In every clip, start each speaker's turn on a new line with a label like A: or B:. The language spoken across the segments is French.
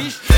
A: Widzisz?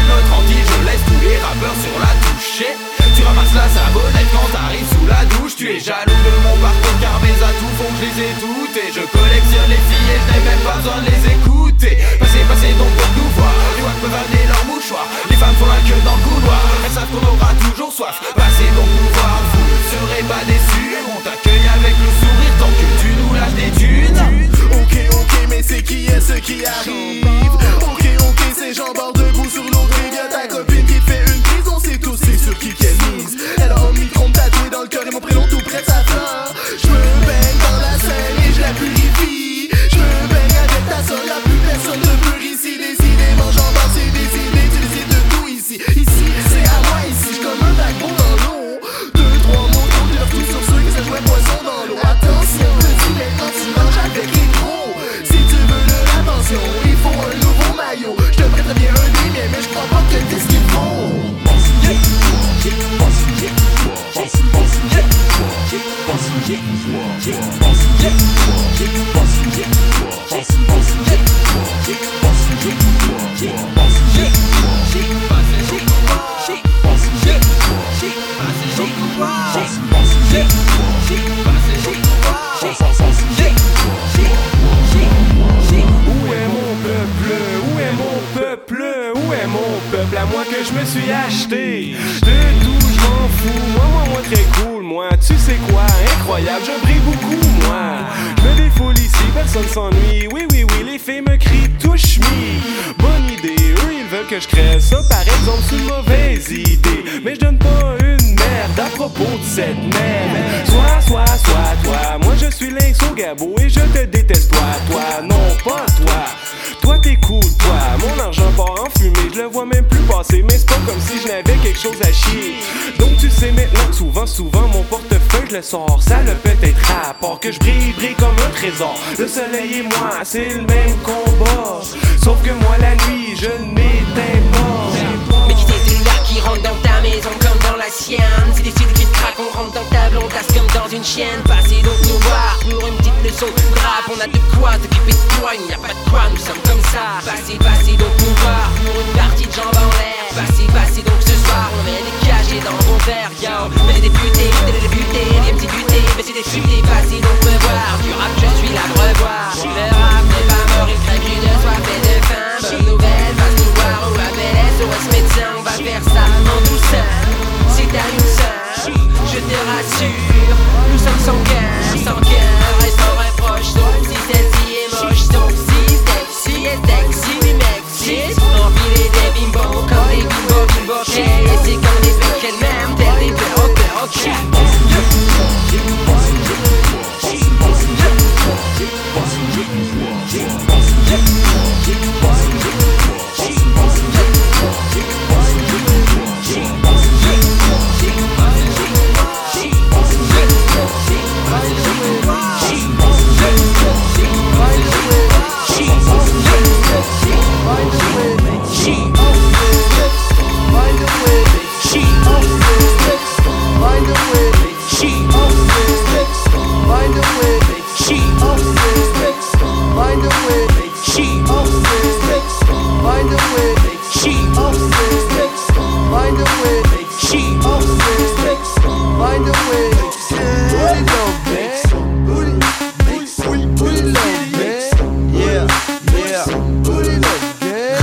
A: Cette merde. Soit, soit, soit toi, moi je suis au gabo et je te déteste toi, toi, non pas toi. Toi t'es cool, toi, mon argent part en fumée, je le vois même plus passer, mais c'est pas comme si je n'avais quelque chose à chier. Donc tu sais maintenant, souvent, souvent mon portefeuille je le sors, ça le peut-être rapport que je brille, brille comme un trésor. Le soleil et moi, c'est le même combat, sauf que moi la nuit, je n'éteins pas.
B: Mais qui c'est celui-là qui rentre dans ta maison comme C'est des styles qui craquent, on rentre dans ta blondasse comme dans une chienne. Passez donc nous voir pour une petite leçon de rap On a de quoi s'occuper de toi, il n'y a pas de quoi, nous sommes comme ça. Passez, passez donc nous voir pour une partie de jambes en l'air. Passez, passez donc ce soir, on met des cachets dans vos verres, yo. Mais des députés, des députés, des petits butés Mais c'est des futés, passez donc me voir Du rap, je suis là revoir Le rap n'est pas mort, il crève de soif et de faim. Bonne nouvelle,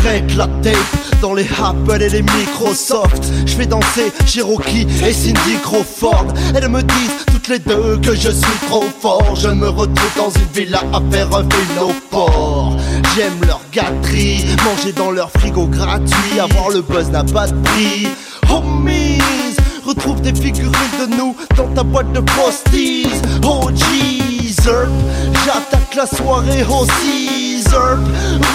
C: Règle la tape dans les Apple et les Microsoft. Je fais danser Cherokee et Cindy Crawford. Elles me disent les deux que je suis trop fort. Je me retrouve dans une villa à faire un vélo port. J'aime leur gâterie, manger dans leur frigo gratuit. Avoir le buzz n'a pas de prix. Homies, retrouve des figurines de nous dans ta boîte de posties. Oh Jesus, j'attaque la soirée au Caesar.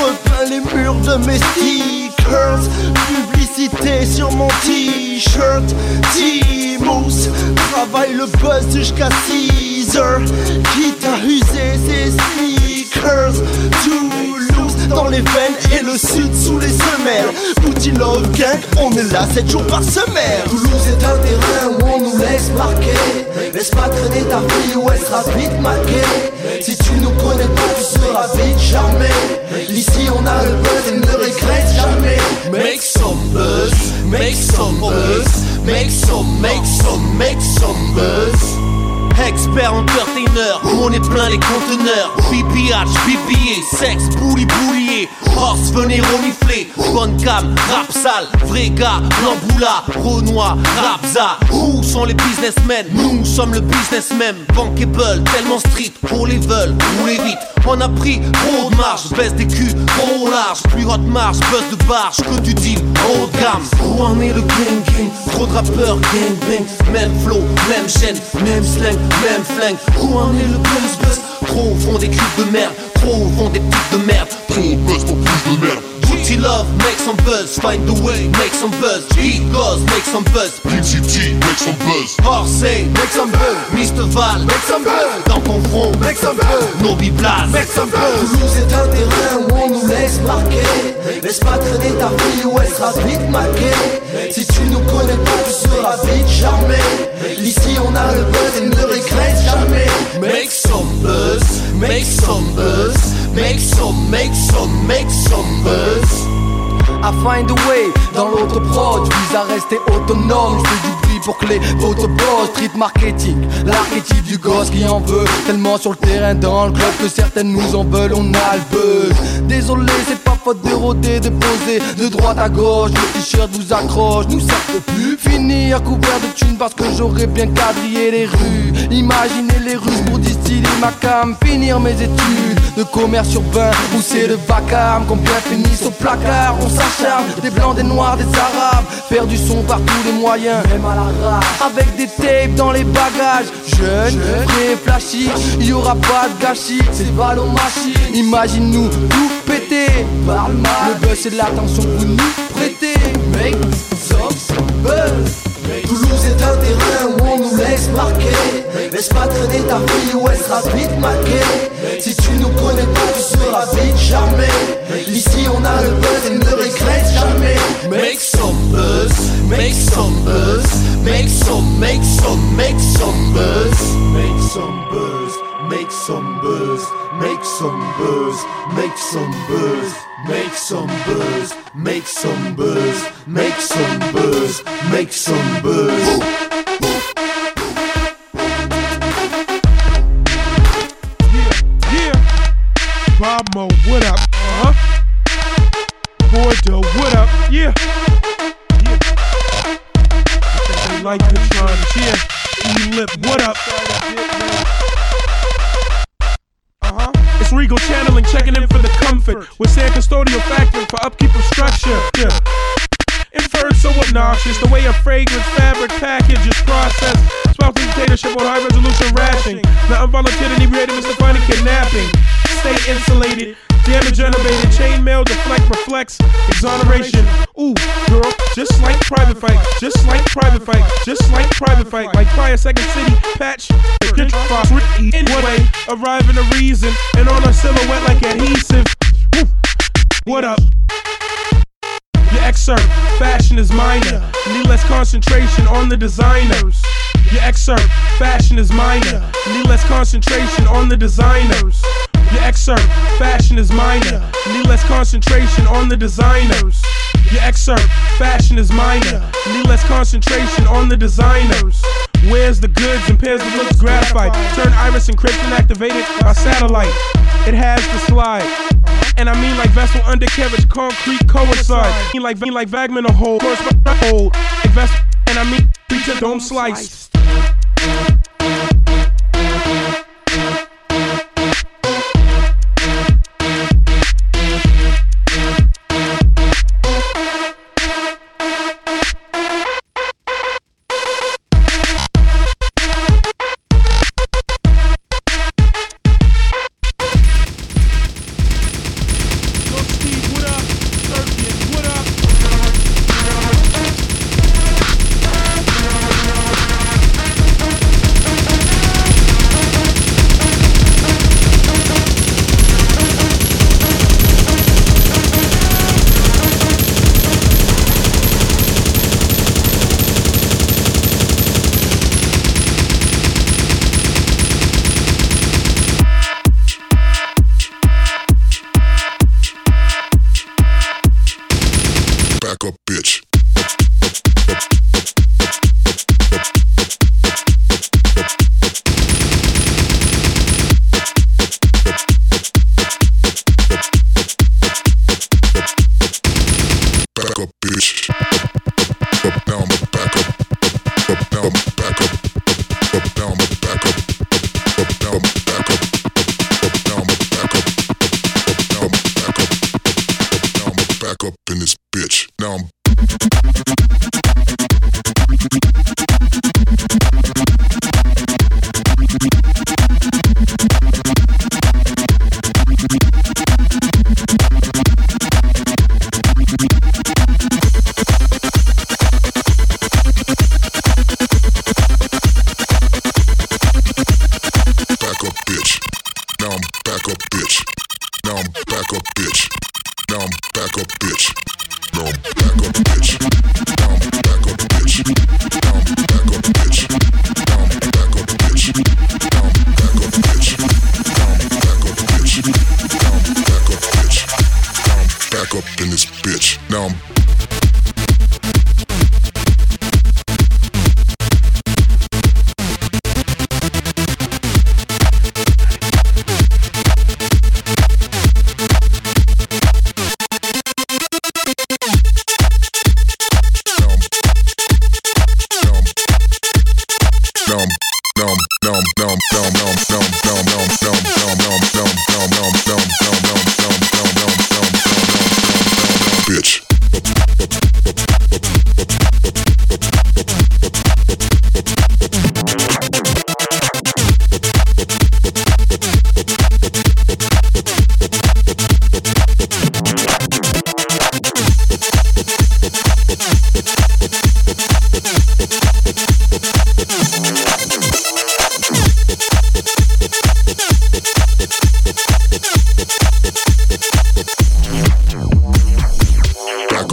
C: Repeins les murs de mes stickers. Publicité sur mon t-shirt. T-Moose, travaille le buzz jusqu'à 6 heures. Quitte à user ses sneakers. Toulouse dans les veines et le sud sous les semelles. Booty Love Gang, on est là 7 jours par semaine.
D: Toulouse est un terrain où on nous laisse marquer Laisse pas traîner ta fille ou elle sera vite maquée Si tu nous connais pas tu seras vite charmé Ici on a le buzz et ne regrette jamais
E: Make some buzz, make some buzz, make some, make some, make some buzz.
F: Expert on est plein les conteneurs. BPH, BPA, sexe, bouli boulier. Horse, venez renifler, bonne cam, rap sale. Vrai gars, blanc-boula, Renoir, rapza Où sont les businessmen? Nous sommes le business même. Bankable, tellement street, pour les veulent, rouler vite On a pris trop de marge, baisse des culs, trop large. Plus haute marge, buzz de barge, que tu dis, haut de gamme. Où en est le gang gang? Trop de rappeurs, gang bang Même flow, même chaîne, même slang, même flingue en est le buzz buzz. Trop font des cubes de merde. Trop font des petites de merde. Trop buzz pour plus de merde Booty love, make some buzz Find the way, make some buzz. Beat goes, make some buzz.
G: PCT, make some buzz.
F: Orsay, make some buzz. Mr. Val, make some buzz. Dans ton front, make some buzz. Nobi Blast, make some buzz.
D: Toulouse est un terrain où on nous laisse marquer. Laisse pas traîner ta fille ou elle sera vite maquée Si tu nous connais pas tu seras vite charmé. Ici on a le buzz et ne regrette jamais.
E: Make some buzz, make some buzz, make some, make some, make some buzz.
D: I find a way dans l'autre prod, je vise à rester autonome, je pour que les autres boss Street marketing, l'archétype du gosse qui en veut Tellement sur le terrain dans le club que certaines nous en veulent, on a le buzz. Désolé c'est pas faute de rôder, de poser de droite à gauche. Le t-shirt vous accroche, nous certes plus Finir couvert de thunes parce que j'aurais bien quadrillé les rues. Imaginez les rues pour distiller ma cam, finir mes études de commerce urbain où c'est le vacarme. Combien finissent au placard, on s'acharne des blancs, des noirs, des arabes. Faire du son par tous les moyens, même à la rage. Avec des tapes dans les bagages, jeune, et flashy, y aura pas de gâchis, c'est ballon machine. Imagine-nous tout péter, parle mal. Le buzz c'est de l'attention vous nous prêtez. Make buzz.
H: Toulouse est un terrain où on nous laisse marquer. Laisse pas traîner ta fille ou elle sera vite maquée. Si tu nous connais pas tu seras vite jamais Ici on a le buzz et ne regrette jamais.
F: Make some buzz, make some buzz, make some, make some, make some buzz.
H: Make some buzz, make some buzz, make some buzz, make some buzz, make some buzz, make some buzz, make some buzz, make some buzz.
I: Obnoxious, the way a fragrant fabric package is processed. Spouse dictatorship on high resolution rationing. The involuntary inebriated misdefining kidnapping. Stay insulated, damage unabated, chainmail, deflect, reflects, exoneration. Ooh, girl, just like private fight, just like private fight, just like private fight, like prior second city patch. Anyway, arriving a reason, and on a silhouette like adhesive. Woo. What up? Fashion is minor. Need less concentration on the designers. Your excerpt, fashion is minor. Need less concentration on the designers. Your excerpt, fashion is minor. Need less concentration on the designers. Your excerpt, fashion is minor. Need less concentration on the designers. Wears the goods and pairs the looks gratified. Turn iris encryption activated by satellite. It has the slide. And I mean like vessel undercarriage, concrete coincide. Mean like mean like Vagman a hole, course hold. Like vessel, and I mean pizza dome slice.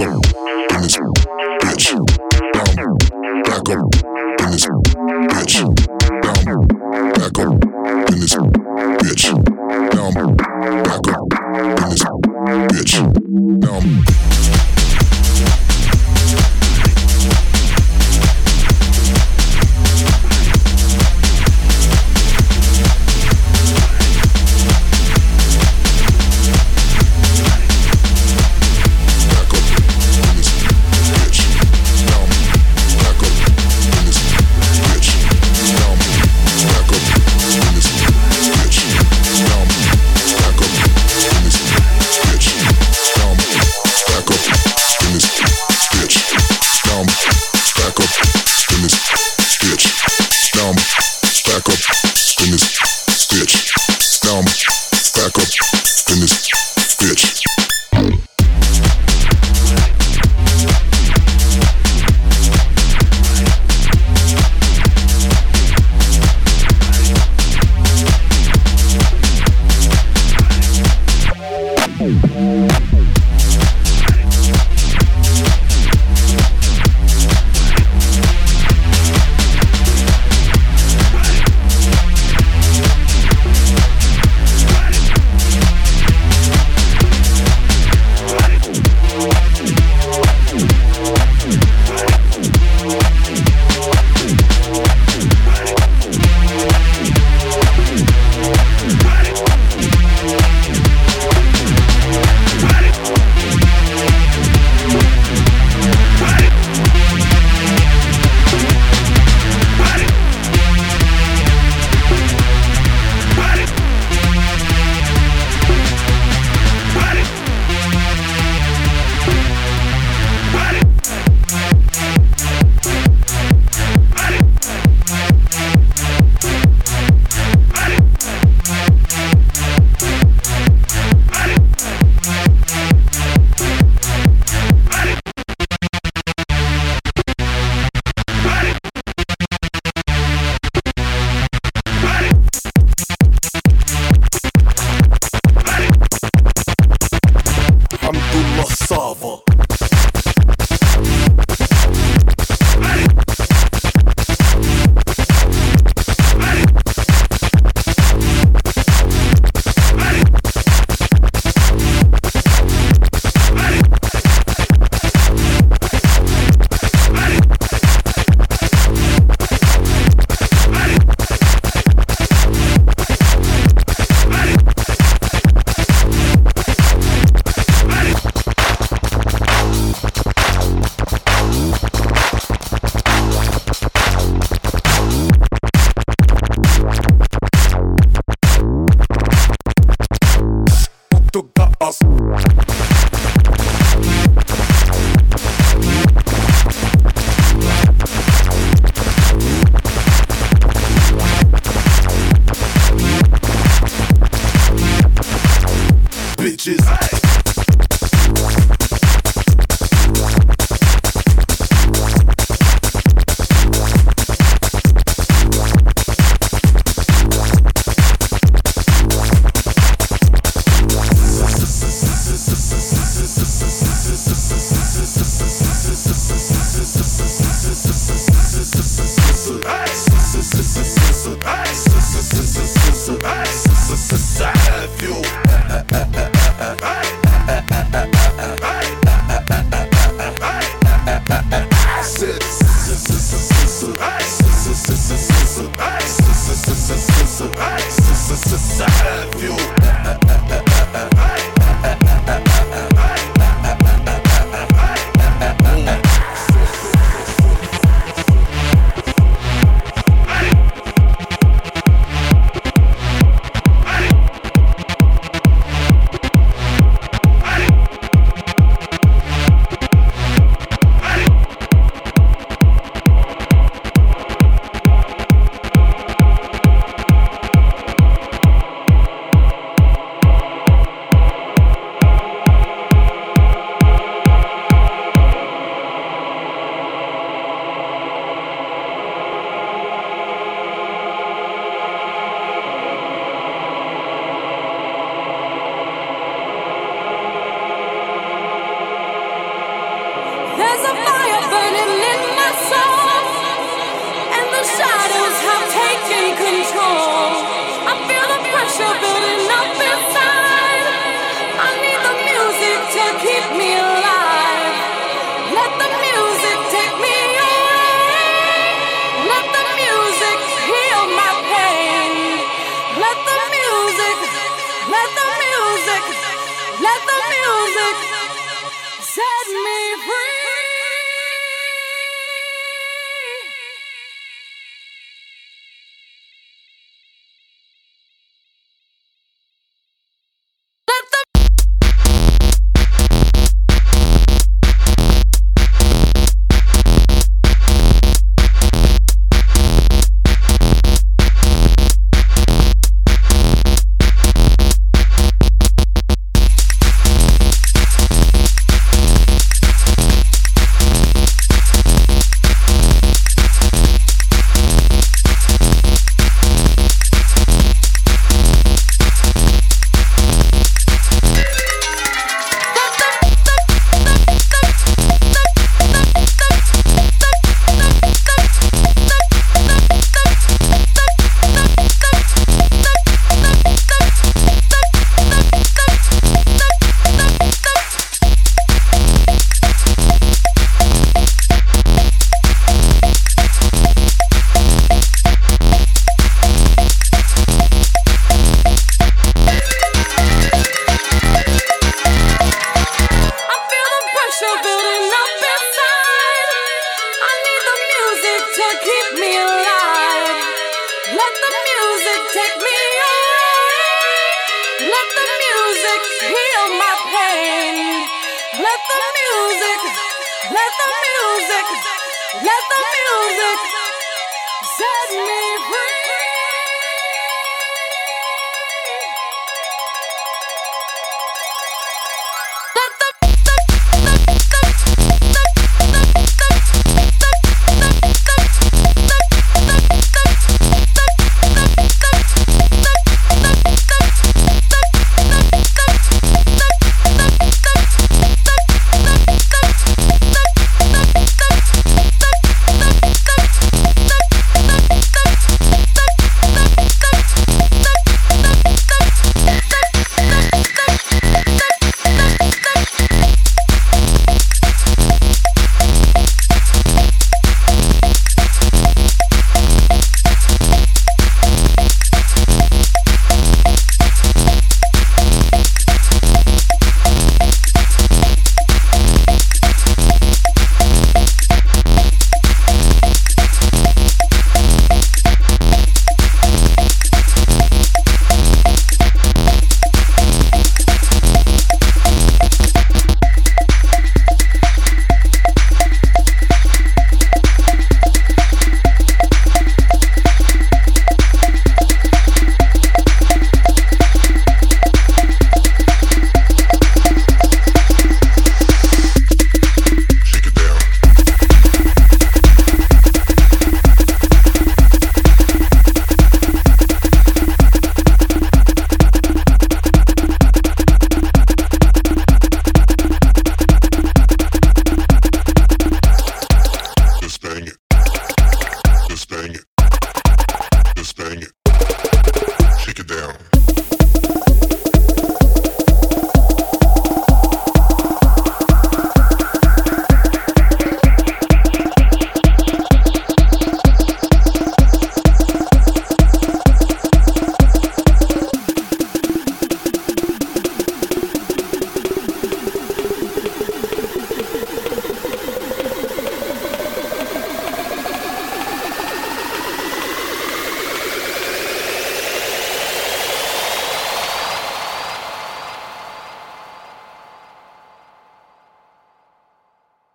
I: go. And it's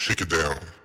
I: Shake it
J: down.